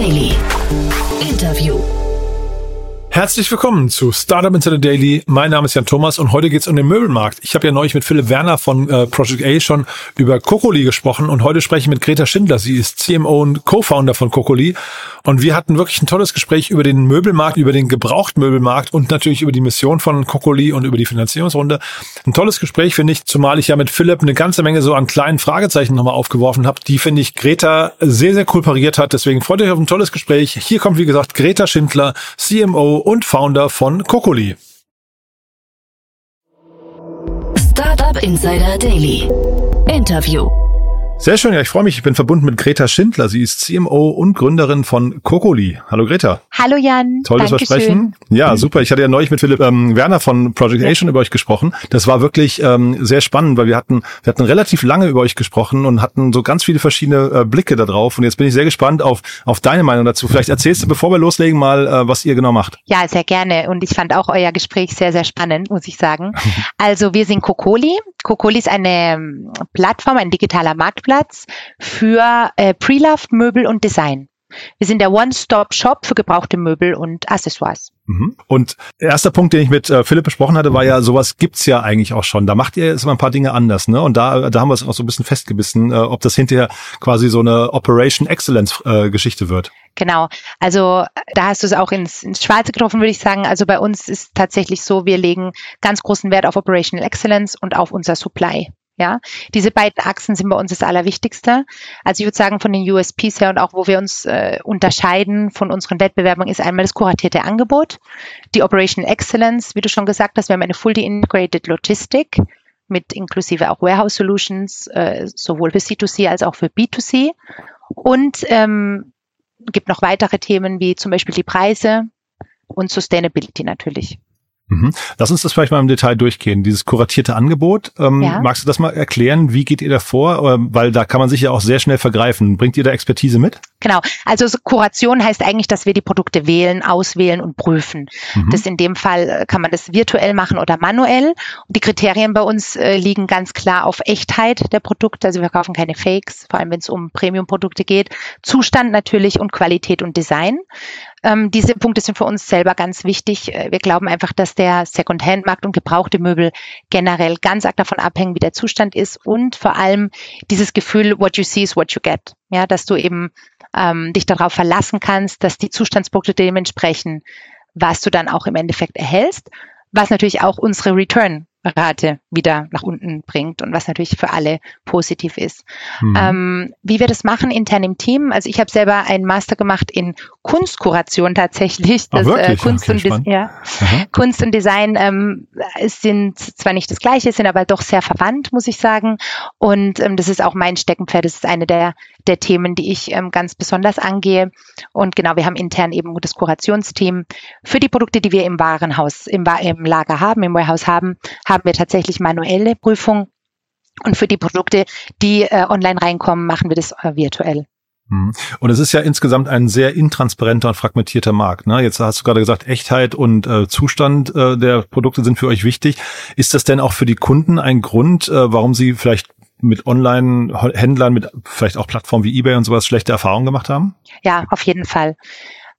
Daily. Herzlich willkommen zu Startup Insider Daily. Mein Name ist Jan Thomas und heute geht es um den Möbelmarkt. Ich habe ja neulich mit Philipp Werner von äh, Project A schon über Kokoli gesprochen und heute spreche ich mit Greta Schindler. Sie ist CMO und Co-Founder von Kokoli und wir hatten wirklich ein tolles Gespräch über den Möbelmarkt, über den Gebrauchtmöbelmarkt und natürlich über die Mission von Kokoli und über die Finanzierungsrunde. Ein tolles Gespräch finde ich, zumal ich ja mit Philipp eine ganze Menge so an kleinen Fragezeichen nochmal aufgeworfen habe, die finde ich Greta sehr, sehr cool pariert hat. Deswegen freut euch auf ein tolles Gespräch. Hier kommt, wie gesagt, Greta Schindler, CMO und Founder von Kokoli. Startup Insider Daily. Interview. Sehr schön, ja, ich freue mich. Ich bin verbunden mit Greta Schindler. Sie ist CMO und Gründerin von Kokoli. Hallo Greta. Hallo Jan. Tolles Versprechen. Ja, super. Ich hatte ja neulich mit Philipp ähm, Werner von Project A schon über euch gesprochen. Das war wirklich ähm, sehr spannend, weil wir hatten, wir hatten relativ lange über euch gesprochen und hatten so ganz viele verschiedene äh, Blicke da drauf. Und jetzt bin ich sehr gespannt auf, auf deine Meinung dazu. Vielleicht erzählst du, bevor wir loslegen, mal, äh, was ihr genau macht. Ja, sehr gerne. Und ich fand auch euer Gespräch sehr, sehr spannend, muss ich sagen. Also wir sind Kokoli. Kokoli ist eine ähm, Plattform, ein digitaler Marktplatz für äh, Pre-Loved Möbel und Design. Wir sind der One-Stop-Shop für gebrauchte Möbel und Accessoires. Mhm. Und erster Punkt, den ich mit äh, Philipp besprochen hatte, war ja, sowas gibt's ja eigentlich auch schon. Da macht ihr jetzt mal ein paar Dinge anders, ne? Und da, da haben wir es auch so ein bisschen festgebissen, äh, ob das hinterher quasi so eine Operation Excellence äh, Geschichte wird. Genau. Also da hast du es auch ins, ins Schwarze getroffen, würde ich sagen. Also bei uns ist tatsächlich so, wir legen ganz großen Wert auf Operational Excellence und auf unser Supply. Ja, diese beiden Achsen sind bei uns das Allerwichtigste. Also ich würde sagen, von den USPs her und auch wo wir uns äh, unterscheiden von unseren Wettbewerbern ist einmal das kuratierte Angebot, die Operational Excellence, wie du schon gesagt hast, wir haben eine fully integrated Logistik mit inklusive auch Warehouse Solutions, äh, sowohl für C2C als auch für B2C. Und ähm, gibt noch weitere Themen wie zum Beispiel die Preise und Sustainability natürlich. Mhm. Lass uns das vielleicht mal im Detail durchgehen. Dieses kuratierte Angebot, ähm, ja. magst du das mal erklären? Wie geht ihr da vor? Ähm, weil da kann man sich ja auch sehr schnell vergreifen. Bringt ihr da Expertise mit? Genau. Also Kuration heißt eigentlich, dass wir die Produkte wählen, auswählen und prüfen. Mhm. Das in dem Fall äh, kann man das virtuell machen oder manuell. Und die Kriterien bei uns äh, liegen ganz klar auf Echtheit der Produkte. Also wir kaufen keine Fakes, vor allem wenn es um Premium-Produkte geht. Zustand natürlich und Qualität und Design. Ähm, diese Punkte sind für uns selber ganz wichtig. Äh, wir glauben einfach, dass der Second-Hand-Markt und gebrauchte Möbel generell ganz arg davon abhängen, wie der Zustand ist und vor allem dieses Gefühl, what you see is what you get. Ja, dass du eben ähm, dich darauf verlassen kannst, dass die Zustandspunkte dementsprechend, was du dann auch im Endeffekt erhältst, was natürlich auch unsere Return Rate wieder nach unten bringt und was natürlich für alle positiv ist. Mhm. Ähm, wie wir das machen intern im Team, also ich habe selber einen Master gemacht in Kunstkuration tatsächlich. Das, oh, äh, Kunst, okay, und ja, Kunst und Design ähm, sind zwar nicht das gleiche, sind aber doch sehr verwandt, muss ich sagen. Und ähm, das ist auch mein Steckenpferd. Das ist eine der, der Themen, die ich ähm, ganz besonders angehe. Und genau, wir haben intern eben das Kurationsteam für die Produkte, die wir im Warenhaus, im, im Lager haben, im Warehouse haben haben wir tatsächlich manuelle Prüfung. Und für die Produkte, die äh, online reinkommen, machen wir das äh, virtuell. Mhm. Und es ist ja insgesamt ein sehr intransparenter und fragmentierter Markt. Ne? Jetzt hast du gerade gesagt, Echtheit und äh, Zustand äh, der Produkte sind für euch wichtig. Ist das denn auch für die Kunden ein Grund, äh, warum sie vielleicht mit Online-Händlern, mit vielleicht auch Plattformen wie eBay und sowas schlechte Erfahrungen gemacht haben? Ja, auf jeden Fall.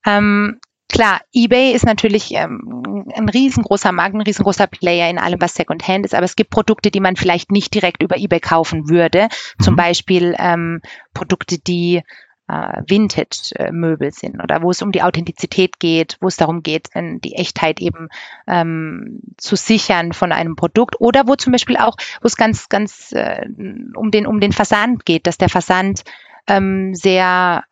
Ähm, Klar, eBay ist natürlich ähm, ein riesengroßer Markt, ein riesengroßer Player in allem, was Secondhand ist, aber es gibt Produkte, die man vielleicht nicht direkt über eBay kaufen würde. Mhm. Zum Beispiel ähm, Produkte, die äh, Vintage-Möbel sind oder wo es um die Authentizität geht, wo es darum geht, die Echtheit eben ähm, zu sichern von einem Produkt oder wo zum Beispiel auch, wo es ganz, ganz äh, um den um den Versand geht, dass der Versand ähm, sehr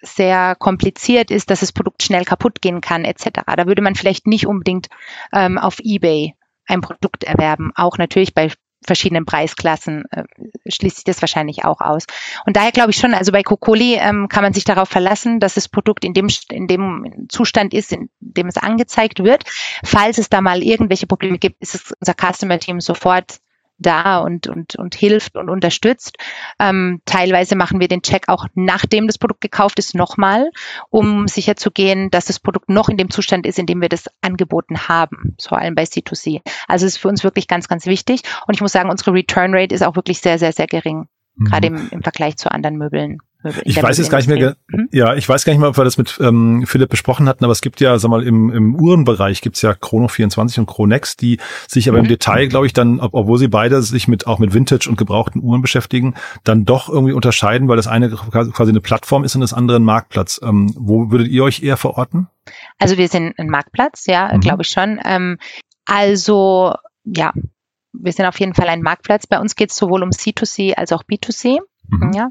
sehr kompliziert ist, dass das Produkt schnell kaputt gehen kann, etc. Da würde man vielleicht nicht unbedingt ähm, auf eBay ein Produkt erwerben. Auch natürlich bei verschiedenen Preisklassen äh, schließt sich das wahrscheinlich auch aus. Und daher glaube ich schon, also bei Kokoli ähm, kann man sich darauf verlassen, dass das Produkt in dem, in dem Zustand ist, in dem es angezeigt wird. Falls es da mal irgendwelche Probleme gibt, ist es unser Customer Team sofort da und, und, und hilft und unterstützt. Ähm, teilweise machen wir den Check auch nachdem das Produkt gekauft ist nochmal, um sicherzugehen, dass das Produkt noch in dem Zustand ist, in dem wir das angeboten haben, vor allem bei C2C. Also es ist für uns wirklich ganz, ganz wichtig. Und ich muss sagen, unsere Return Rate ist auch wirklich sehr, sehr, sehr gering, mhm. gerade im, im Vergleich zu anderen Möbeln. Ich weiß jetzt gar nicht mehr, mhm. ja, ich weiß gar nicht mehr, ob wir das mit ähm, Philipp besprochen hatten, aber es gibt ja, sag mal, im, im Uhrenbereich gibt's ja Chrono 24 und Chronex, die sich aber mhm. im Detail, glaube ich, dann, ob, obwohl sie beide sich mit auch mit Vintage und gebrauchten Uhren beschäftigen, dann doch irgendwie unterscheiden, weil das eine quasi eine Plattform ist und das andere ein Marktplatz. Ähm, wo würdet ihr euch eher verorten? Also wir sind ein Marktplatz, ja, mhm. glaube ich schon. Ähm, also ja, wir sind auf jeden Fall ein Marktplatz. Bei uns geht es sowohl um C2C als auch B2C. Mhm. Ja.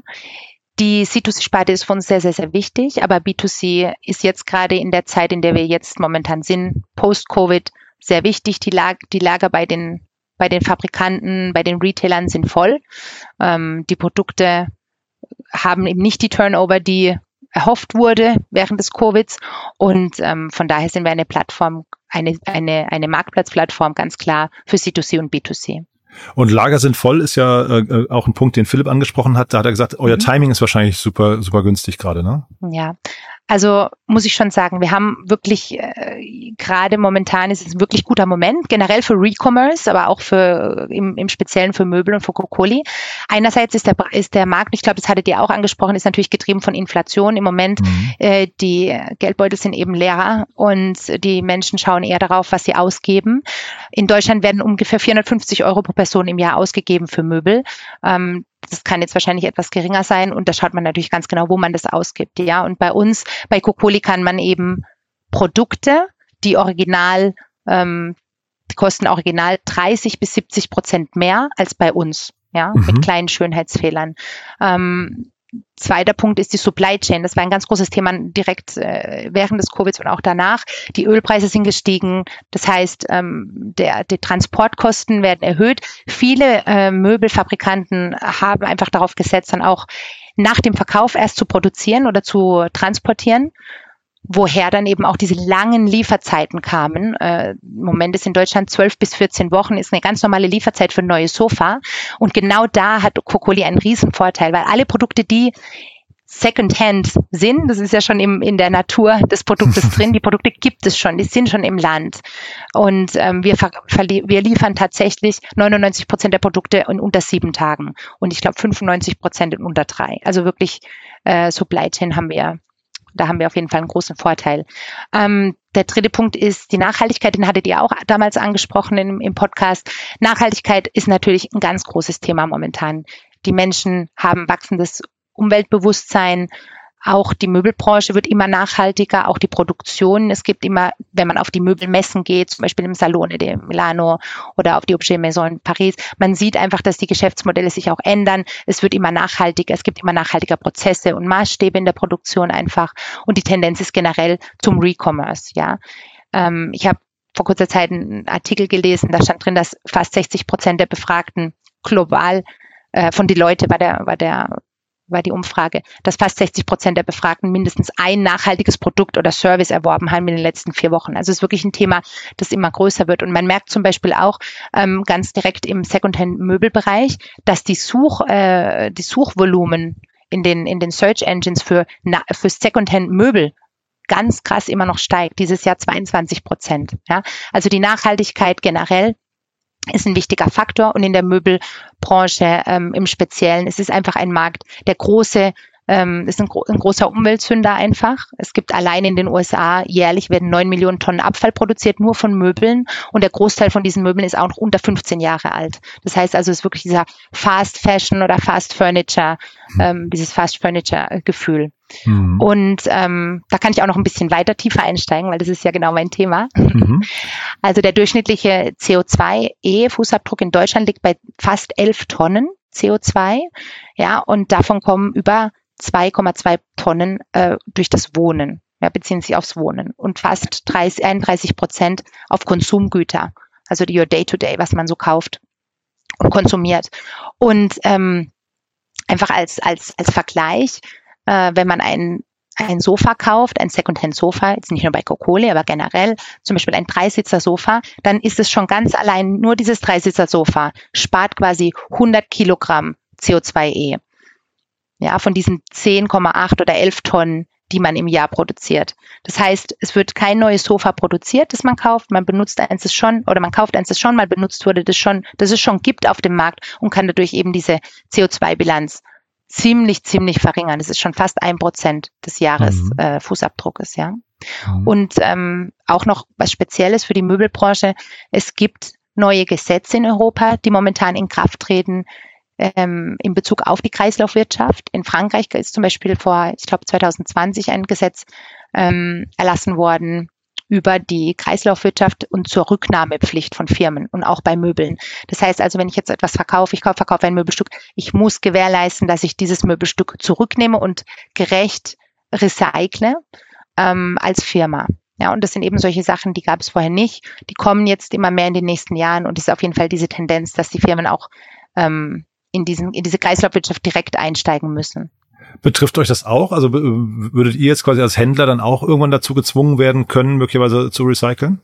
Die C2C-Sparte ist für uns sehr, sehr, sehr wichtig, aber B2C ist jetzt gerade in der Zeit, in der wir jetzt momentan sind, post-Covid, sehr wichtig. Die, Lag die Lager bei den, bei den Fabrikanten, bei den Retailern sind voll. Ähm, die Produkte haben eben nicht die Turnover, die erhofft wurde während des Covids. Und ähm, von daher sind wir eine Plattform, eine, eine, eine Marktplatzplattform ganz klar für C2C und B2C. Und Lager sind voll ist ja äh, äh, auch ein Punkt, den Philipp angesprochen hat. Da hat er gesagt, euer mhm. Timing ist wahrscheinlich super, super günstig gerade, ne? Ja, also muss ich schon sagen, wir haben wirklich äh, gerade momentan ist es ein wirklich guter Moment, generell für Recommerce, aber auch für im, im Speziellen für Möbel und für Kokoli. Einerseits ist der ist der Markt, ich glaube, das hattet ihr auch angesprochen, ist natürlich getrieben von Inflation. Im Moment mhm. äh, die Geldbeutel sind eben leerer und die Menschen schauen eher darauf, was sie ausgeben. In Deutschland werden ungefähr 450 Euro pro Person im Jahr ausgegeben für Möbel. Ähm, das kann jetzt wahrscheinlich etwas geringer sein und da schaut man natürlich ganz genau, wo man das ausgibt. Ja, und bei uns, bei Kokoli kann man eben Produkte, die original, ähm, die kosten original 30 bis 70 Prozent mehr als bei uns. Ja, mhm. mit kleinen Schönheitsfehlern. Ähm, Zweiter Punkt ist die Supply Chain. Das war ein ganz großes Thema direkt äh, während des Covid und auch danach. Die Ölpreise sind gestiegen. Das heißt, ähm, der, die Transportkosten werden erhöht. Viele äh, Möbelfabrikanten haben einfach darauf gesetzt, dann auch nach dem Verkauf erst zu produzieren oder zu transportieren woher dann eben auch diese langen Lieferzeiten kamen. Äh, Im Moment ist in Deutschland 12 bis 14 Wochen, ist eine ganz normale Lieferzeit für ein neues Sofa. Und genau da hat Kokoli einen riesen Vorteil, weil alle Produkte, die Secondhand sind, das ist ja schon im, in der Natur des Produktes drin, die Produkte gibt es schon, die sind schon im Land. Und ähm, wir, wir liefern tatsächlich 99 Prozent der Produkte in unter sieben Tagen und ich glaube 95 Prozent in unter drei. Also wirklich äh, Supply Chain haben wir da haben wir auf jeden Fall einen großen Vorteil. Ähm, der dritte Punkt ist die Nachhaltigkeit, den hattet ihr auch damals angesprochen im, im Podcast. Nachhaltigkeit ist natürlich ein ganz großes Thema momentan. Die Menschen haben wachsendes Umweltbewusstsein, auch die Möbelbranche wird immer nachhaltiger, auch die Produktion. Es gibt immer, wenn man auf die Möbelmessen geht, zum Beispiel im Salone de Milano oder auf die Objet Maison in Paris, man sieht einfach, dass die Geschäftsmodelle sich auch ändern. Es wird immer nachhaltiger, es gibt immer nachhaltiger Prozesse und Maßstäbe in der Produktion einfach. Und die Tendenz ist generell zum Recommerce, ja. Ähm, ich habe vor kurzer Zeit einen Artikel gelesen, da stand drin, dass fast 60 Prozent der Befragten global äh, von die Leute war der, war der war die Umfrage, dass fast 60 Prozent der Befragten mindestens ein nachhaltiges Produkt oder Service erworben haben in den letzten vier Wochen. Also es ist wirklich ein Thema, das immer größer wird. Und man merkt zum Beispiel auch ähm, ganz direkt im Secondhand-Möbelbereich, dass die Such, äh, die Suchvolumen in den, in den Search Engines für, für Secondhand-Möbel ganz krass immer noch steigt. Dieses Jahr 22 Prozent. Ja? Also die Nachhaltigkeit generell ist ein wichtiger Faktor und in der Möbelbranche ähm, im Speziellen ist es einfach ein Markt, der große ähm, ist ein, gro ein, großer Umweltsünder einfach. Es gibt allein in den USA jährlich werden neun Millionen Tonnen Abfall produziert, nur von Möbeln. Und der Großteil von diesen Möbeln ist auch noch unter 15 Jahre alt. Das heißt also, es ist wirklich dieser Fast Fashion oder Fast Furniture, ähm, dieses Fast Furniture Gefühl. Mhm. Und ähm, da kann ich auch noch ein bisschen weiter tiefer einsteigen, weil das ist ja genau mein Thema. Mhm. Also der durchschnittliche CO2-E-Fußabdruck in Deutschland liegt bei fast 11 Tonnen CO2. Ja, und davon kommen über 2,2 Tonnen äh, durch das Wohnen, ja, beziehen sich aufs Wohnen und fast 30, 31 Prozent auf Konsumgüter, also die Your Day-to-Day, -Day, was man so kauft und konsumiert. Und ähm, einfach als, als, als Vergleich, äh, wenn man ein, ein Sofa kauft, ein Secondhand-Sofa, jetzt nicht nur bei Kokole, aber generell, zum Beispiel ein Dreisitzer-Sofa, dann ist es schon ganz allein, nur dieses Dreisitzer-Sofa spart quasi 100 Kilogramm CO2e. Ja, von diesen 10,8 oder 11 Tonnen, die man im Jahr produziert. Das heißt, es wird kein neues Sofa produziert, das man kauft. Man benutzt eins das schon oder man kauft eins das schon mal benutzt wurde, das schon, das es schon gibt auf dem Markt und kann dadurch eben diese CO2-Bilanz ziemlich, ziemlich verringern. Das ist schon fast ein Prozent des Jahres mhm. äh, Fußabdruckes, ja. Mhm. Und ähm, auch noch was Spezielles für die Möbelbranche. Es gibt neue Gesetze in Europa, die momentan in Kraft treten ähm, in Bezug auf die Kreislaufwirtschaft. In Frankreich ist zum Beispiel vor, ich glaube, 2020 ein Gesetz ähm, erlassen worden, über die Kreislaufwirtschaft und zur Rücknahmepflicht von Firmen und auch bei Möbeln. Das heißt also, wenn ich jetzt etwas verkaufe, ich verkaufe ein Möbelstück, ich muss gewährleisten, dass ich dieses Möbelstück zurücknehme und gerecht recycle ähm, als Firma. Ja, und das sind eben solche Sachen, die gab es vorher nicht. Die kommen jetzt immer mehr in den nächsten Jahren und es ist auf jeden Fall diese Tendenz, dass die Firmen auch ähm, in, diesen, in diese Kreislaufwirtschaft direkt einsteigen müssen. Betrifft euch das auch? Also würdet ihr jetzt quasi als Händler dann auch irgendwann dazu gezwungen werden können, möglicherweise zu recyceln?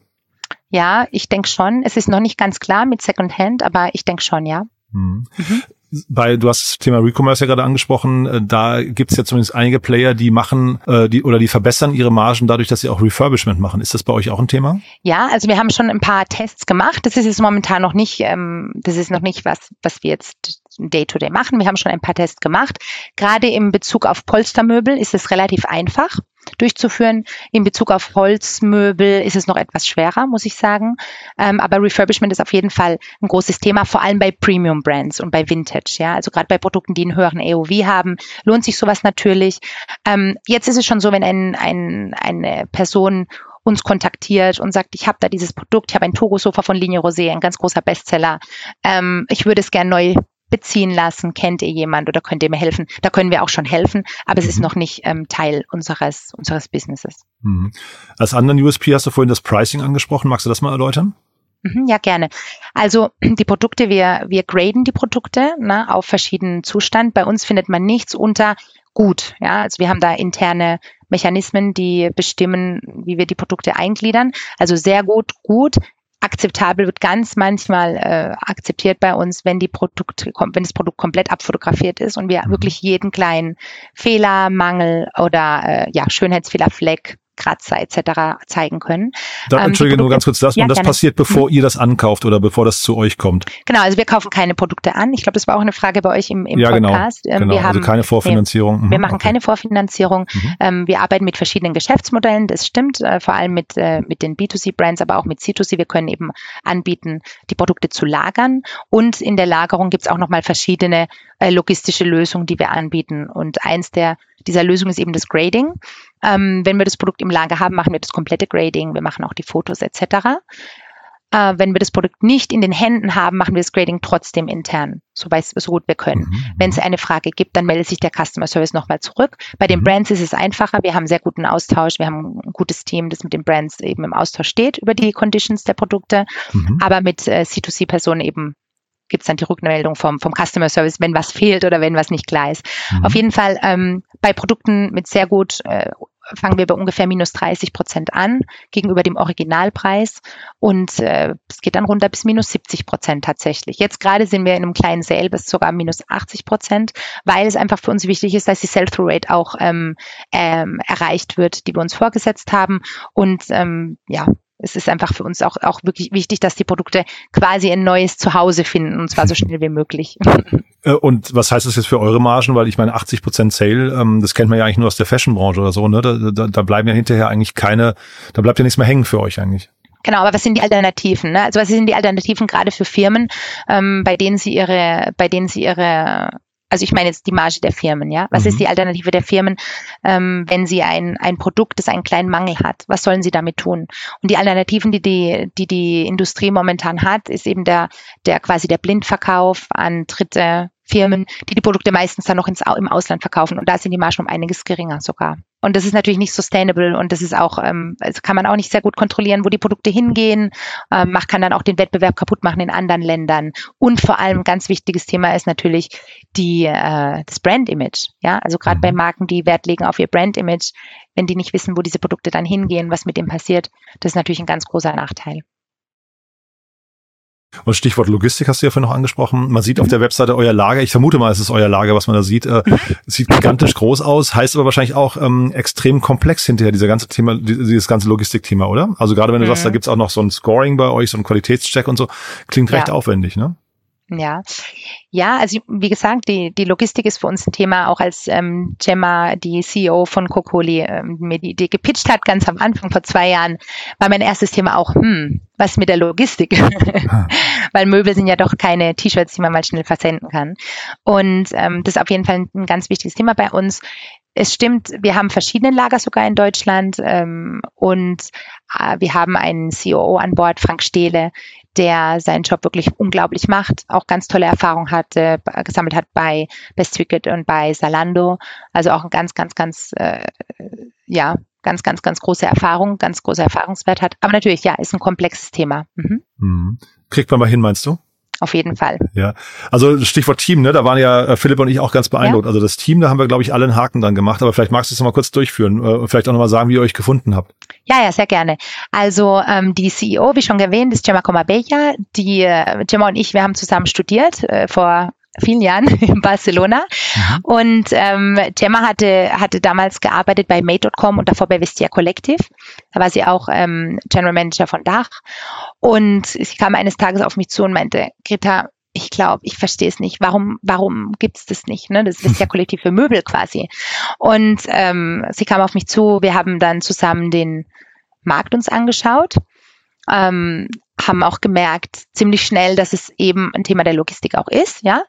Ja, ich denke schon. Es ist noch nicht ganz klar mit Secondhand, aber ich denke schon, ja. Mhm. Mhm bei, du hast das Thema Recommerce ja gerade angesprochen, äh, da gibt es ja zumindest einige Player, die machen äh, die oder die verbessern ihre Margen dadurch, dass sie auch Refurbishment machen. Ist das bei euch auch ein Thema? Ja, also wir haben schon ein paar Tests gemacht. Das ist jetzt momentan noch nicht, ähm, das ist noch nicht was, was wir jetzt Day-to-Day -Day machen. Wir haben schon ein paar Tests gemacht. Gerade im Bezug auf Polstermöbel ist es relativ einfach durchzuführen. In Bezug auf Holzmöbel ist es noch etwas schwerer, muss ich sagen. Ähm, aber Refurbishment ist auf jeden Fall ein großes Thema, vor allem bei Premium Brands und bei Vintage. Ja, also gerade bei Produkten, die einen höheren AOV haben, lohnt sich sowas natürlich. Ähm, jetzt ist es schon so, wenn ein, ein, eine Person uns kontaktiert und sagt, ich habe da dieses Produkt, ich habe ein Togo-Sofa von Linie Rosé, ein ganz großer Bestseller. Ähm, ich würde es gerne neu beziehen lassen? Kennt ihr jemand oder könnt ihr mir helfen? Da können wir auch schon helfen, aber es ist mhm. noch nicht ähm, Teil unseres, unseres Businesses. Mhm. Als anderen USP hast du vorhin das Pricing angesprochen. Magst du das mal erläutern? Mhm, ja, gerne. Also die Produkte, wir, wir graden die Produkte ne, auf verschiedenen Zustand. Bei uns findet man nichts unter gut. Ja, also wir haben da interne Mechanismen, die bestimmen, wie wir die Produkte eingliedern. Also sehr gut, gut, akzeptabel wird ganz manchmal äh, akzeptiert bei uns, wenn die Produkte, wenn das Produkt komplett abfotografiert ist und wir mhm. wirklich jeden kleinen Fehler, Mangel oder äh, ja, Schönheitsfehler, Fleck Kratzer etc. zeigen können. Da, ähm, Entschuldige, nur ganz kurz, das, ja, und das gerne. passiert, bevor mhm. ihr das ankauft oder bevor das zu euch kommt? Genau, also wir kaufen keine Produkte an. Ich glaube, das war auch eine Frage bei euch im, im ja, genau, Podcast. Ähm, genau, wir also haben, also keine Vorfinanzierung. Nee, wir mhm, machen okay. keine Vorfinanzierung. Mhm. Ähm, wir arbeiten mit verschiedenen Geschäftsmodellen, das stimmt, äh, vor allem mit, äh, mit den B2C-Brands, aber auch mit C2C. Wir können eben anbieten, die Produkte zu lagern und in der Lagerung gibt es auch nochmal verschiedene äh, logistische Lösungen, die wir anbieten. Und eins der dieser Lösung ist eben das Grading. Ähm, wenn wir das Produkt im Lager haben, machen wir das komplette Grading. Wir machen auch die Fotos etc. Äh, wenn wir das Produkt nicht in den Händen haben, machen wir das Grading trotzdem intern, so, weit, so gut wir können. Mhm. Wenn es eine Frage gibt, dann meldet sich der Customer Service nochmal zurück. Bei den mhm. Brands ist es einfacher. Wir haben sehr guten Austausch. Wir haben ein gutes Team, das mit den Brands eben im Austausch steht über die Conditions der Produkte. Mhm. Aber mit äh, C2C-Personen eben gibt es dann die Rückmeldung vom, vom Customer Service, wenn was fehlt oder wenn was nicht klar ist. Mhm. Auf jeden Fall ähm, bei Produkten mit sehr gut äh, fangen wir bei ungefähr minus 30 Prozent an gegenüber dem Originalpreis und äh, es geht dann runter bis minus 70 Prozent tatsächlich. Jetzt gerade sind wir in einem kleinen Sale bis sogar minus 80 Prozent, weil es einfach für uns wichtig ist, dass die Sell-Through-Rate auch ähm, ähm, erreicht wird, die wir uns vorgesetzt haben und ähm, ja, es ist einfach für uns auch, auch wirklich wichtig, dass die Produkte quasi ein neues Zuhause finden und zwar so schnell wie möglich. Äh, und was heißt das jetzt für eure Margen? Weil ich meine, 80 Prozent Sale, ähm, das kennt man ja eigentlich nur aus der Fashionbranche oder so, ne? Da, da, da bleiben ja hinterher eigentlich keine, da bleibt ja nichts mehr hängen für euch eigentlich. Genau, aber was sind die Alternativen? Ne? Also was sind die Alternativen gerade für Firmen, ähm, bei denen sie ihre, bei denen sie ihre also ich meine jetzt die Marge der Firmen, ja. Was mhm. ist die Alternative der Firmen, ähm, wenn sie ein, ein Produkt, das einen kleinen Mangel hat? Was sollen sie damit tun? Und die Alternativen, die die, die, die Industrie momentan hat, ist eben der, der quasi der Blindverkauf an Dritte, Firmen, die die Produkte meistens dann noch ins, im Ausland verkaufen. Und da sind die Margen um einiges geringer sogar. Und das ist natürlich nicht sustainable und das ist auch, ähm, also kann man auch nicht sehr gut kontrollieren, wo die Produkte hingehen. Ähm, macht kann dann auch den Wettbewerb kaputt machen in anderen Ländern. Und vor allem ein ganz wichtiges Thema ist natürlich die, äh, das Brand-Image. Ja, also gerade bei mhm. Marken, die Wert legen auf ihr Brand-Image, wenn die nicht wissen, wo diese Produkte dann hingehen, was mit dem passiert, das ist natürlich ein ganz großer Nachteil. Und Stichwort Logistik hast du ja vorhin noch angesprochen. Man sieht auf der Webseite euer Lager. Ich vermute mal, es ist euer Lager, was man da sieht. Äh, sieht gigantisch groß aus, heißt aber wahrscheinlich auch ähm, extrem komplex hinterher, dieser ganze Thema, dieses ganze Logistikthema, oder? Also gerade wenn du mhm. sagst, da gibt's auch noch so ein Scoring bei euch, so ein Qualitätscheck und so, klingt recht ja. aufwendig, ne? Ja, ja, also wie gesagt, die, die Logistik ist für uns ein Thema, auch als ähm, Gemma, die CEO von Kokoli, ähm, mir die Idee gepitcht hat, ganz am Anfang vor zwei Jahren, war mein erstes Thema auch, hm, was mit der Logistik? Weil Möbel sind ja doch keine T-Shirts, die man mal schnell versenden kann. Und ähm, das ist auf jeden Fall ein, ein ganz wichtiges Thema bei uns. Es stimmt, wir haben verschiedene Lager sogar in Deutschland ähm, und äh, wir haben einen COO an Bord, Frank Stehle, der seinen Job wirklich unglaublich macht, auch ganz tolle Erfahrungen hatte, gesammelt hat bei Best Ticket und bei Salando. Also auch ein ganz, ganz, ganz, äh, ja, ganz, ganz, ganz große Erfahrung, ganz großer Erfahrungswert hat. Aber natürlich, ja, ist ein komplexes Thema. Mhm. Mhm. Kriegt man mal hin, meinst du? Auf jeden Fall. Ja, also Stichwort Team, ne? Da waren ja äh, Philipp und ich auch ganz beeindruckt. Ja. Also das Team, da haben wir, glaube ich, alle einen Haken dann gemacht. Aber vielleicht magst du es noch mal kurz durchführen äh, und vielleicht auch noch mal sagen, wie ihr euch gefunden habt. Ja, ja, sehr gerne. Also ähm, die CEO, wie schon erwähnt, ist Gemma Comabella. Die äh, Gemma und ich, wir haben zusammen studiert äh, vor vielen Jahren in Barcelona. Mhm. Und ähm, Gemma hatte, hatte damals gearbeitet bei Made.com und davor bei Vestia Collective. Da war sie auch ähm, General Manager von Dach. Und sie kam eines Tages auf mich zu und meinte, Greta, ich glaube, ich verstehe es nicht. Warum, warum gibt es das nicht? Ne? Das ist ja Kollektiv für Möbel quasi. Und ähm, sie kam auf mich zu. Wir haben dann zusammen den Markt uns angeschaut ähm, haben auch gemerkt ziemlich schnell, dass es eben ein Thema der Logistik auch ist, ja.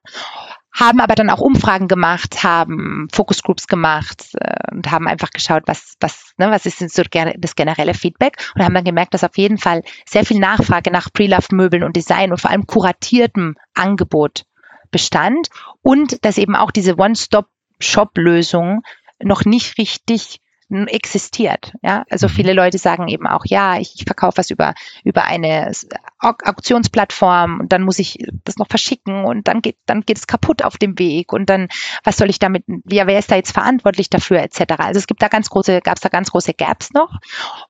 Haben aber dann auch Umfragen gemacht, haben Focus Groups gemacht äh, und haben einfach geschaut, was, was, ne, was ist denn so das generelle Feedback und haben dann gemerkt, dass auf jeden Fall sehr viel Nachfrage nach Pre-Loved-Möbeln und Design und vor allem kuratiertem Angebot bestand und dass eben auch diese One-Stop-Shop-Lösung noch nicht richtig existiert. Ja, also mhm. viele Leute sagen eben auch, ja, ich, ich verkaufe was über über eine Auktionsplattform und dann muss ich das noch verschicken und dann geht dann geht es kaputt auf dem Weg und dann was soll ich damit? Ja, wer ist da jetzt verantwortlich dafür etc. Also es gibt da ganz große, gab es da ganz große Gaps noch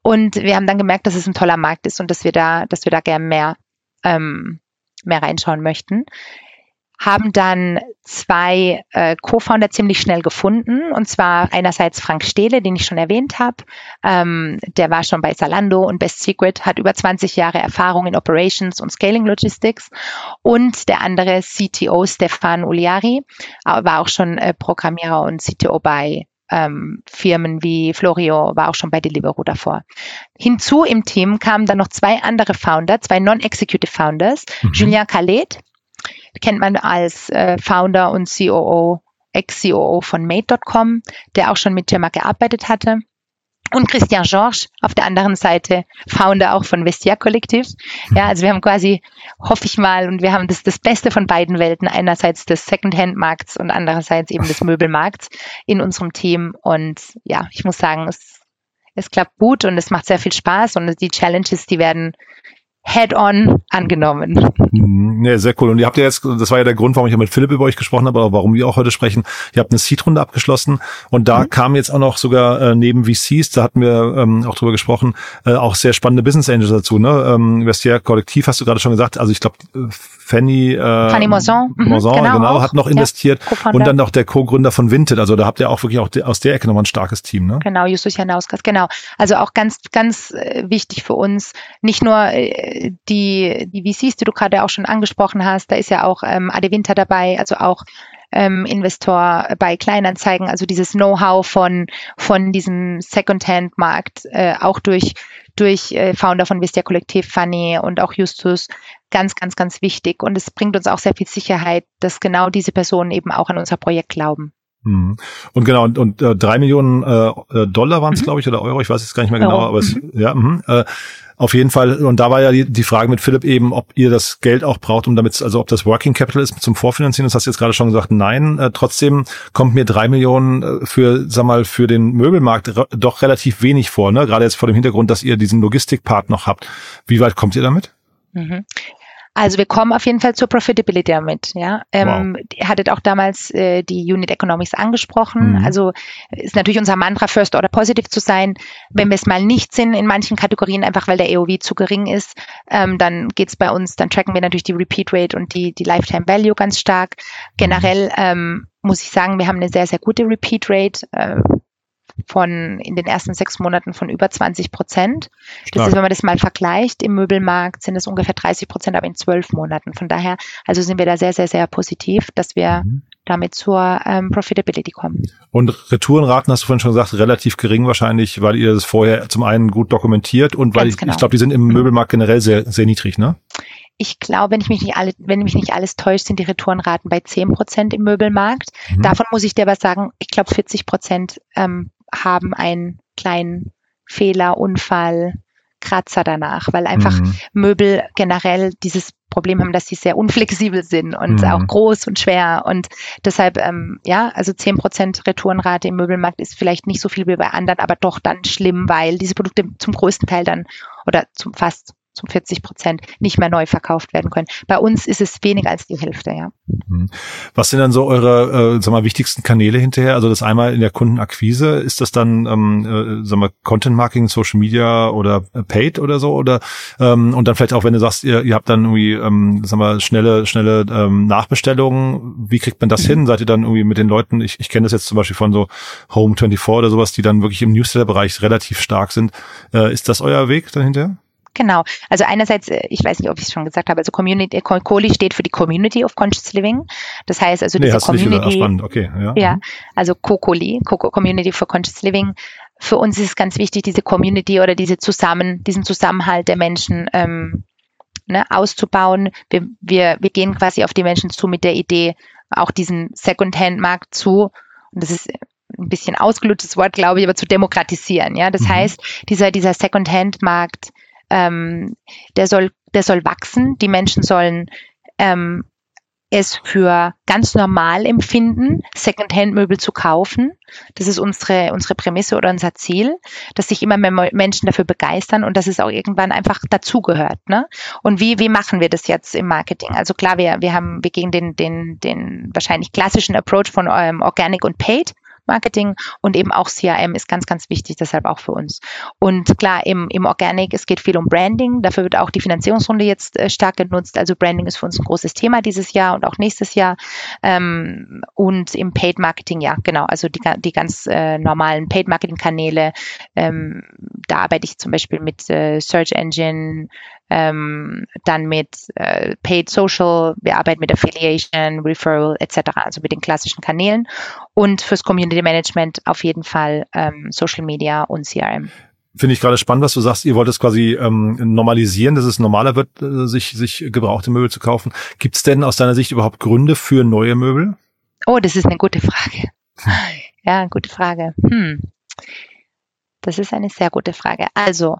und wir haben dann gemerkt, dass es ein toller Markt ist und dass wir da, dass wir da gerne mehr ähm, mehr reinschauen möchten haben dann zwei äh, Co-Founder ziemlich schnell gefunden. Und zwar einerseits Frank Stehle, den ich schon erwähnt habe. Ähm, der war schon bei Zalando und Best Secret, hat über 20 Jahre Erfahrung in Operations und Scaling Logistics. Und der andere CTO, Stefan Uliari, war auch schon äh, Programmierer und CTO bei ähm, Firmen wie Florio, war auch schon bei Deliveroo davor. Hinzu im Team kamen dann noch zwei andere Founder, zwei Non-Executive Founders, mhm. Julien Callet, kennt man als äh, Founder und COO, Ex-COO von Made.com, der auch schon mit Gemma gearbeitet hatte. Und Christian Georges auf der anderen Seite, Founder auch von Vestia Kollektiv. Ja, also wir haben quasi, hoffe ich mal, und wir haben das, das Beste von beiden Welten, einerseits des Secondhand-Markts und andererseits eben des Möbelmarkts in unserem Team. Und ja, ich muss sagen, es, es klappt gut und es macht sehr viel Spaß und die Challenges, die werden head-on angenommen. Mhm, ja, sehr cool. Und ihr habt ja jetzt, das war ja der Grund, warum ich ja mit Philipp über euch gesprochen habe, aber warum wir auch heute sprechen. Ihr habt eine Seed-Runde abgeschlossen und da mhm. kam jetzt auch noch sogar äh, neben VCs, da hatten wir ähm, auch drüber gesprochen, äh, auch sehr spannende Business Angels dazu. Ne? Ähm, Vestiaire Kollektiv hast du gerade schon gesagt. Also ich glaube, äh, Fanny, äh, Fanny Moson, mhm, Moson genau, genau hat noch investiert ja, und dann noch der Co-Gründer von Vinted. Also da habt ihr auch wirklich auch aus der Ecke nochmal ein starkes Team. Ne? Genau, Justus Janauskas, genau. Also auch ganz, ganz äh, wichtig für uns, nicht nur äh, die, die VCs, die du gerade auch schon angesprochen hast, da ist ja auch ähm, Ade Winter dabei, also auch ähm, Investor bei Kleinanzeigen, also dieses Know-how von, von diesem Second-Hand-Markt, äh, auch durch, durch äh, Founder von Vistia Kollektiv, Fanny und auch Justus, ganz, ganz, ganz wichtig. Und es bringt uns auch sehr viel Sicherheit, dass genau diese Personen eben auch an unser Projekt glauben. Mhm. Und genau, und, und äh, drei Millionen äh, äh Dollar waren es, mhm. glaube ich, oder Euro, ich weiß jetzt gar nicht mehr genau, Euro. aber es, mhm. ja, mh, äh, auf jeden Fall, und da war ja die, die Frage mit Philipp eben, ob ihr das Geld auch braucht, um damit, also ob das Working Capital ist zum Vorfinanzieren. Das hast du jetzt gerade schon gesagt, nein. Äh, trotzdem kommt mir drei Millionen äh, für, sag mal, für den Möbelmarkt doch relativ wenig vor, ne? Gerade jetzt vor dem Hintergrund, dass ihr diesen Logistikpart noch habt. Wie weit kommt ihr damit? Mhm. Also wir kommen auf jeden Fall zur Profitability damit. Ja, ähm, wow. ihr hattet auch damals äh, die Unit Economics angesprochen. Mhm. Also ist natürlich unser Mantra First Order Positive zu sein. Wenn wir es mal nicht sind in manchen Kategorien, einfach weil der AOV zu gering ist, ähm, dann geht's bei uns, dann tracken wir natürlich die Repeat Rate und die die Lifetime Value ganz stark. Generell ähm, muss ich sagen, wir haben eine sehr sehr gute Repeat Rate. Äh, von in den ersten sechs Monaten von über 20 Prozent. Das ist, wenn man das mal vergleicht, im Möbelmarkt sind es ungefähr 30 Prozent, aber in zwölf Monaten. Von daher, also sind wir da sehr, sehr, sehr positiv, dass wir mhm. damit zur ähm, Profitability kommen. Und Retourenraten hast du vorhin schon gesagt, relativ gering wahrscheinlich, weil ihr das vorher zum einen gut dokumentiert und weil ich, genau. ich glaube, die sind im. Möbelmarkt generell sehr, sehr niedrig, ne? Ich glaube, wenn ich mich nicht alle, wenn mich nicht alles täuscht, sind die Retourenraten bei 10 Prozent im Möbelmarkt. Mhm. Davon muss ich dir aber sagen, ich glaube 40 Prozent ähm, haben einen kleinen Fehler, Unfall, Kratzer danach, weil einfach mhm. Möbel generell dieses Problem haben, dass sie sehr unflexibel sind und mhm. auch groß und schwer und deshalb, ähm, ja, also 10 Prozent Retourenrate im Möbelmarkt ist vielleicht nicht so viel wie bei anderen, aber doch dann schlimm, weil diese Produkte zum größten Teil dann oder zum fast zum 40 Prozent nicht mehr neu verkauft werden können. Bei uns ist es weniger als die Hälfte, ja. Mhm. Was sind dann so eure, äh, sag mal, wichtigsten Kanäle hinterher? Also das einmal in der Kundenakquise, ist das dann, ähm, äh, sag mal, Content Marketing, Social Media oder äh, Paid oder so? Oder ähm, und dann vielleicht auch, wenn du sagst, ihr, ihr habt dann irgendwie, ähm, sag mal, schnelle, schnelle ähm, Nachbestellungen, wie kriegt man das mhm. hin? Seid ihr dann irgendwie mit den Leuten, ich, ich kenne das jetzt zum Beispiel von so Home 24 oder sowas, die dann wirklich im Newsletter-Bereich relativ stark sind. Äh, ist das euer Weg dahinter? Genau. Also einerseits, äh, ich weiß nicht, ob ich es schon gesagt habe, also Community, Coli steht für die Community of Conscious Living. Das heißt also nee, diese Community. Spannend. Okay, ja. ja, mhm. also COCOLI, Community for Conscious Living. Für uns ist es ganz wichtig, diese Community oder diese Zusammen, diesen Zusammenhalt der Menschen ähm, ne, auszubauen. Wir, wir, wir gehen quasi auf die Menschen zu mit der Idee, auch diesen Second-Hand-Markt zu. Und das ist ein bisschen ausgelutschtes Wort, glaube ich, aber zu demokratisieren. Ja, das mhm. heißt, dieser, dieser Second-Hand-Markt ähm, der soll, der soll wachsen. Die Menschen sollen ähm, es für ganz normal empfinden, Secondhand-Möbel zu kaufen. Das ist unsere, unsere Prämisse oder unser Ziel, dass sich immer mehr Menschen dafür begeistern und dass es auch irgendwann einfach dazugehört. Ne? Und wie, wie machen wir das jetzt im Marketing? Also klar, wir, wir haben, wir gehen den, den, den wahrscheinlich klassischen Approach von ähm, Organic und Paid. Marketing und eben auch CRM ist ganz, ganz wichtig, deshalb auch für uns. Und klar, im, im Organic, es geht viel um Branding, dafür wird auch die Finanzierungsrunde jetzt äh, stark genutzt. Also Branding ist für uns ein großes Thema dieses Jahr und auch nächstes Jahr. Ähm, und im Paid Marketing, ja, genau, also die, die ganz äh, normalen Paid Marketing Kanäle, ähm, da arbeite ich zum Beispiel mit äh, Search Engine, ähm, dann mit äh, Paid Social, wir arbeiten mit Affiliation, Referral etc., also mit den klassischen Kanälen und fürs Community Management auf jeden Fall ähm, Social Media und CRM. Finde ich gerade spannend, was du sagst. Ihr wollt es quasi ähm, normalisieren, dass es normaler wird, äh, sich, sich gebrauchte Möbel zu kaufen. Gibt es denn aus deiner Sicht überhaupt Gründe für neue Möbel? Oh, das ist eine gute Frage. Ja, gute Frage. Hm. Das ist eine sehr gute Frage. Also,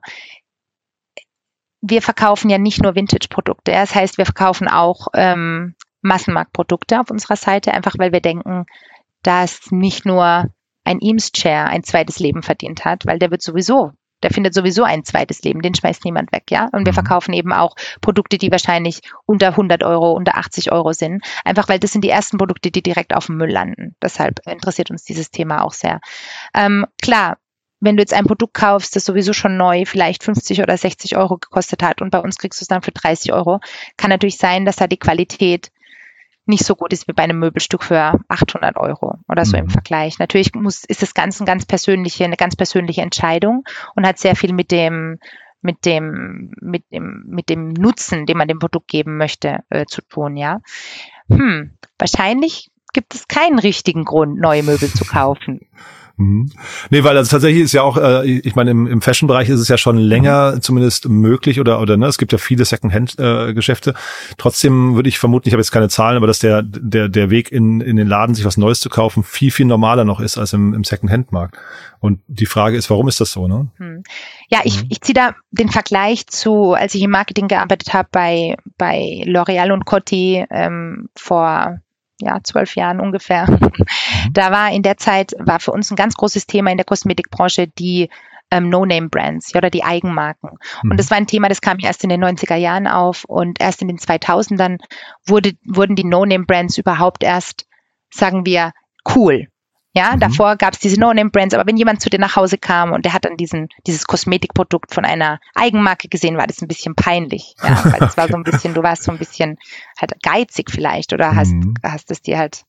wir verkaufen ja nicht nur Vintage-Produkte. Das heißt, wir verkaufen auch ähm, Massenmarktprodukte auf unserer Seite, einfach weil wir denken, dass nicht nur ein Eames Chair ein zweites Leben verdient hat, weil der wird sowieso, der findet sowieso ein zweites Leben, den schmeißt niemand weg, ja. Und wir mhm. verkaufen eben auch Produkte, die wahrscheinlich unter 100 Euro, unter 80 Euro sind, einfach weil das sind die ersten Produkte, die direkt auf dem Müll landen. Deshalb interessiert uns dieses Thema auch sehr. Ähm, klar, wenn du jetzt ein Produkt kaufst, das sowieso schon neu vielleicht 50 oder 60 Euro gekostet hat und bei uns kriegst du es dann für 30 Euro, kann natürlich sein, dass da die Qualität nicht so gut ist wie bei einem Möbelstück für 800 Euro oder so mhm. im Vergleich. Natürlich muss, ist das Ganze eine ganz persönliche, eine ganz persönliche Entscheidung und hat sehr viel mit dem, mit dem, mit dem, mit dem Nutzen, den man dem Produkt geben möchte, äh, zu tun, ja. Hm, wahrscheinlich gibt es keinen richtigen Grund, neue Möbel zu kaufen. Mhm. Nee, weil also tatsächlich ist ja auch, äh, ich meine, im, im Fashion-Bereich ist es ja schon länger mhm. zumindest möglich oder oder ne, es gibt ja viele Second-Hand-Geschäfte. Trotzdem würde ich vermuten, ich habe jetzt keine Zahlen, aber dass der der der Weg in in den Laden sich was Neues zu kaufen viel viel normaler noch ist als im, im Second-Hand-Markt. Und die Frage ist, warum ist das so? Ne? Hm. Ja, ich, mhm. ich ziehe da den Vergleich zu, als ich im Marketing gearbeitet habe bei bei L'Oreal und Coty ähm, vor ja, zwölf Jahren ungefähr. Mhm. Da war in der Zeit, war für uns ein ganz großes Thema in der Kosmetikbranche die ähm, No-Name-Brands ja, oder die Eigenmarken. Mhm. Und das war ein Thema, das kam erst in den 90er Jahren auf und erst in den 2000ern wurde, wurden die No-Name-Brands überhaupt erst, sagen wir, cool. Ja, mhm. davor gab es diese No-Name-Brands, aber wenn jemand zu dir nach Hause kam und der hat dann diesen, dieses Kosmetikprodukt von einer Eigenmarke gesehen, war das ein bisschen peinlich. Ja, weil es war so ein bisschen, du warst so ein bisschen halt geizig vielleicht oder hast, mhm. hast es dir halt,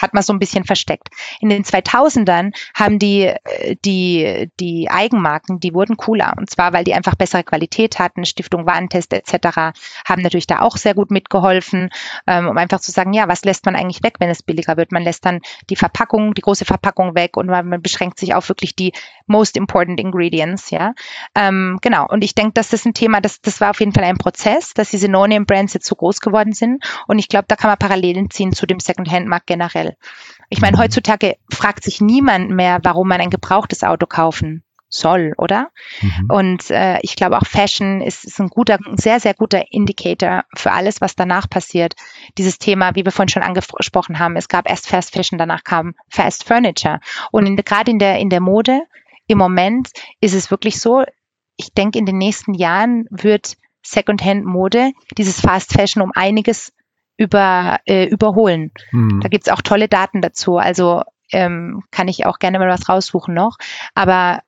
hat man so ein bisschen versteckt. In den 2000ern haben die, äh, die, die Eigenmarken, die wurden cooler. Und zwar, weil die einfach bessere Qualität hatten. Stiftung Warentest etc. haben natürlich da auch sehr gut mitgeholfen, ähm, um einfach zu sagen, ja, was lässt man eigentlich weg, wenn es billiger wird? Man lässt dann die Verpackung, die große Verpackung weg und man beschränkt sich auf wirklich die most important ingredients, ja. Ähm, genau. Und ich denke, dass das ein Thema, das, das war auf jeden Fall ein Prozess, dass diese No-Name-Brands jetzt so groß geworden sind. Und ich glaube, da kann man Parallelen ziehen zu dem Second-Hand-Markt generell. Ich meine, heutzutage fragt sich niemand mehr, warum man ein gebrauchtes Auto kaufen soll, oder? Mhm. Und äh, ich glaube auch Fashion ist, ist ein guter, ein sehr, sehr guter Indicator für alles, was danach passiert. Dieses Thema, wie wir vorhin schon angesprochen haben, es gab erst Fast Fashion, danach kam Fast Furniture. Und gerade in der, in der Mode, im Moment ist es wirklich so, ich denke, in den nächsten Jahren wird Secondhand-Mode dieses Fast Fashion um einiges über, äh, überholen. Mhm. Da gibt's auch tolle Daten dazu. Also ähm, kann ich auch gerne mal was raussuchen noch. Aber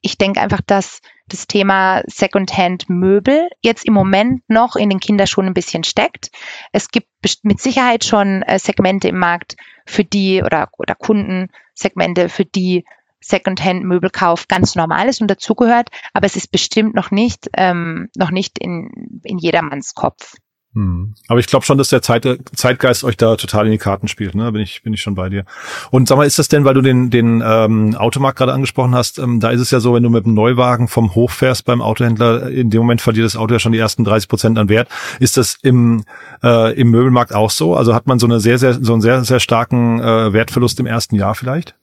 ich denke einfach, dass das Thema Secondhand-Möbel jetzt im Moment noch in den Kinderschuhen ein bisschen steckt. Es gibt mit Sicherheit schon äh, Segmente im Markt, für die oder, oder Kundensegmente, für die Secondhand-Möbelkauf ganz normal ist und dazugehört, aber es ist bestimmt noch nicht, ähm, noch nicht in, in jedermanns Kopf. Hm. Aber ich glaube schon, dass der Zeit, Zeitgeist euch da total in die Karten spielt. Ne? Bin ich bin ich schon bei dir. Und sag mal, ist das denn, weil du den den ähm, Automarkt gerade angesprochen hast? Ähm, da ist es ja so, wenn du mit einem Neuwagen vom Hof fährst beim Autohändler, in dem Moment verliert das Auto ja schon die ersten 30 Prozent an Wert. Ist das im äh, im Möbelmarkt auch so? Also hat man so eine sehr sehr so einen sehr sehr starken äh, Wertverlust im ersten Jahr vielleicht?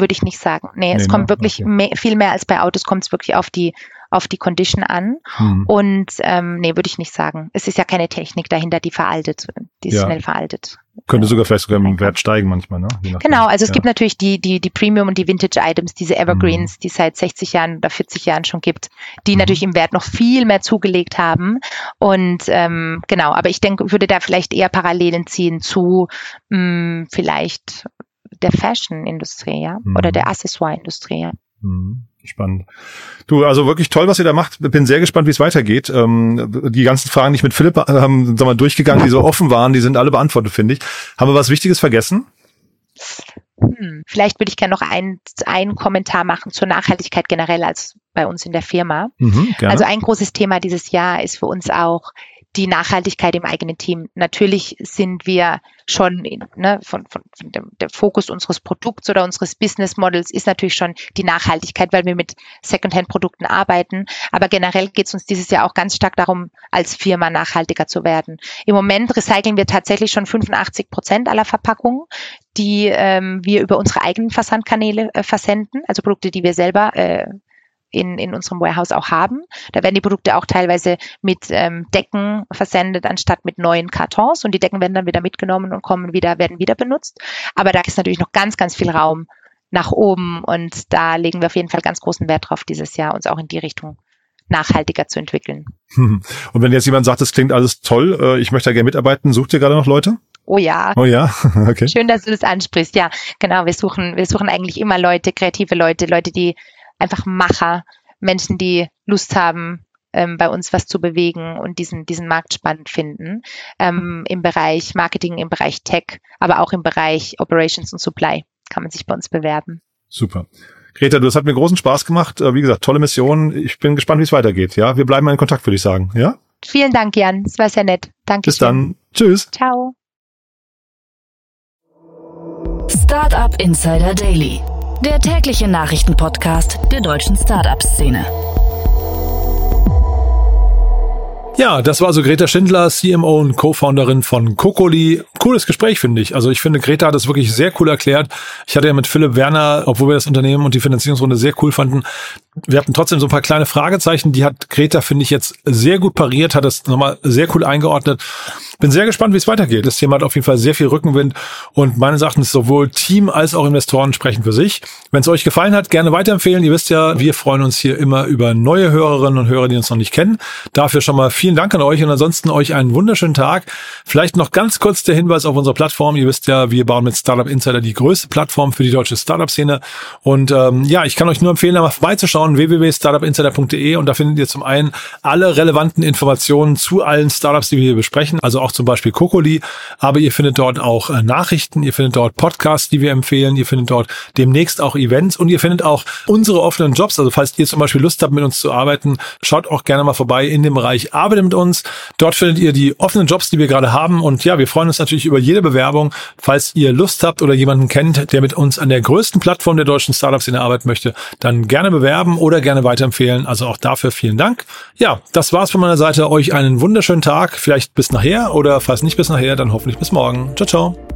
Hm, würde ich nicht sagen. Nee, nee es kommt ne? wirklich okay. mehr, viel mehr als bei Autos kommt es wirklich auf die auf die Condition an. Hm. Und ähm, nee, würde ich nicht sagen. Es ist ja keine Technik dahinter, die veraltet, die ist ja. schnell veraltet. Könnte sogar vielleicht sogar im Wert steigen manchmal, ne? Genau, also es ja. gibt natürlich die, die, die Premium und die Vintage Items, diese Evergreens, mhm. die es seit 60 Jahren oder 40 Jahren schon gibt, die mhm. natürlich im Wert noch viel mehr zugelegt haben. Und ähm, genau, aber ich denke, würde da vielleicht eher Parallelen ziehen zu mh, hm, vielleicht der Fashion-Industrie, ja, mhm. oder der Accessoire-Industrie, ja. Mhm. Spannend. Du, also wirklich toll, was ihr da macht. Bin sehr gespannt, wie es weitergeht. Ähm, die ganzen Fragen, die ich mit Philipp haben, ähm, sag mal, durchgegangen, die so offen waren, die sind alle beantwortet, finde ich. Haben wir was Wichtiges vergessen? Hm, vielleicht würde ich gerne noch einen, einen Kommentar machen zur Nachhaltigkeit generell als bei uns in der Firma. Mhm, also ein großes Thema dieses Jahr ist für uns auch die Nachhaltigkeit im eigenen Team. Natürlich sind wir schon ne, von, von, von dem, der Fokus unseres Produkts oder unseres Business Models ist natürlich schon die Nachhaltigkeit, weil wir mit Secondhand-Produkten arbeiten. Aber generell geht es uns dieses Jahr auch ganz stark darum, als Firma nachhaltiger zu werden. Im Moment recyceln wir tatsächlich schon 85 Prozent aller Verpackungen, die ähm, wir über unsere eigenen Versandkanäle äh, versenden, also Produkte, die wir selber äh, in, in unserem Warehouse auch haben. Da werden die Produkte auch teilweise mit ähm, Decken versendet, anstatt mit neuen Kartons. Und die Decken werden dann wieder mitgenommen und kommen wieder, werden wieder benutzt. Aber da ist natürlich noch ganz, ganz viel Raum nach oben. Und da legen wir auf jeden Fall ganz großen Wert drauf, dieses Jahr uns auch in die Richtung nachhaltiger zu entwickeln. Und wenn jetzt jemand sagt, das klingt alles toll, äh, ich möchte da gerne mitarbeiten, sucht ihr gerade noch Leute? Oh ja. Oh ja, okay. Schön, dass du das ansprichst. Ja, genau. Wir suchen, wir suchen eigentlich immer Leute, kreative Leute, Leute, die einfach Macher, Menschen, die Lust haben, ähm, bei uns was zu bewegen und diesen, diesen Markt spannend finden. Ähm, Im Bereich Marketing, im Bereich Tech, aber auch im Bereich Operations und Supply kann man sich bei uns bewerben. Super. Greta, du, das hat mir großen Spaß gemacht. Äh, wie gesagt, tolle Mission. Ich bin gespannt, wie es weitergeht. Ja, wir bleiben in Kontakt, würde ich sagen. Ja? Vielen Dank, Jan. Es war sehr nett. Danke. Bis dann. Tschüss. Ciao. Startup Insider Daily der tägliche Nachrichtenpodcast der deutschen Startup-Szene. Ja, das war also Greta Schindler, CMO und Co-Founderin von Kokoli. Cooles Gespräch, finde ich. Also ich finde, Greta hat es wirklich sehr cool erklärt. Ich hatte ja mit Philipp Werner, obwohl wir das Unternehmen und die Finanzierungsrunde sehr cool fanden, wir hatten trotzdem so ein paar kleine Fragezeichen. Die hat Greta, finde ich, jetzt sehr gut pariert, hat das nochmal sehr cool eingeordnet. Bin sehr gespannt, wie es weitergeht. Das Thema hat auf jeden Fall sehr viel Rückenwind und meines Erachtens sowohl Team als auch Investoren sprechen für sich. Wenn es euch gefallen hat, gerne weiterempfehlen. Ihr wisst ja, wir freuen uns hier immer über neue Hörerinnen und Hörer, die uns noch nicht kennen. Dafür schon mal vielen Dank an euch und ansonsten euch einen wunderschönen Tag. Vielleicht noch ganz kurz der Hinweis, auf unsere Plattform. Ihr wisst ja, wir bauen mit Startup Insider die größte Plattform für die deutsche Startup-Szene. Und ähm, ja, ich kann euch nur empfehlen, da mal vorbeizuschauen, www.startupinsider.de und da findet ihr zum einen alle relevanten Informationen zu allen Startups, die wir hier besprechen, also auch zum Beispiel Kokoli, aber ihr findet dort auch äh, Nachrichten, ihr findet dort Podcasts, die wir empfehlen, ihr findet dort demnächst auch Events und ihr findet auch unsere offenen Jobs. Also falls ihr zum Beispiel Lust habt, mit uns zu arbeiten, schaut auch gerne mal vorbei in dem Bereich Arbeit mit uns. Dort findet ihr die offenen Jobs, die wir gerade haben. Und ja, wir freuen uns natürlich über jede Bewerbung. Falls ihr Lust habt oder jemanden kennt, der mit uns an der größten Plattform der deutschen Startups in der Arbeit möchte, dann gerne bewerben oder gerne weiterempfehlen. Also auch dafür vielen Dank. Ja, das war's von meiner Seite. Euch einen wunderschönen Tag. Vielleicht bis nachher oder falls nicht bis nachher, dann hoffentlich bis morgen. Ciao, ciao.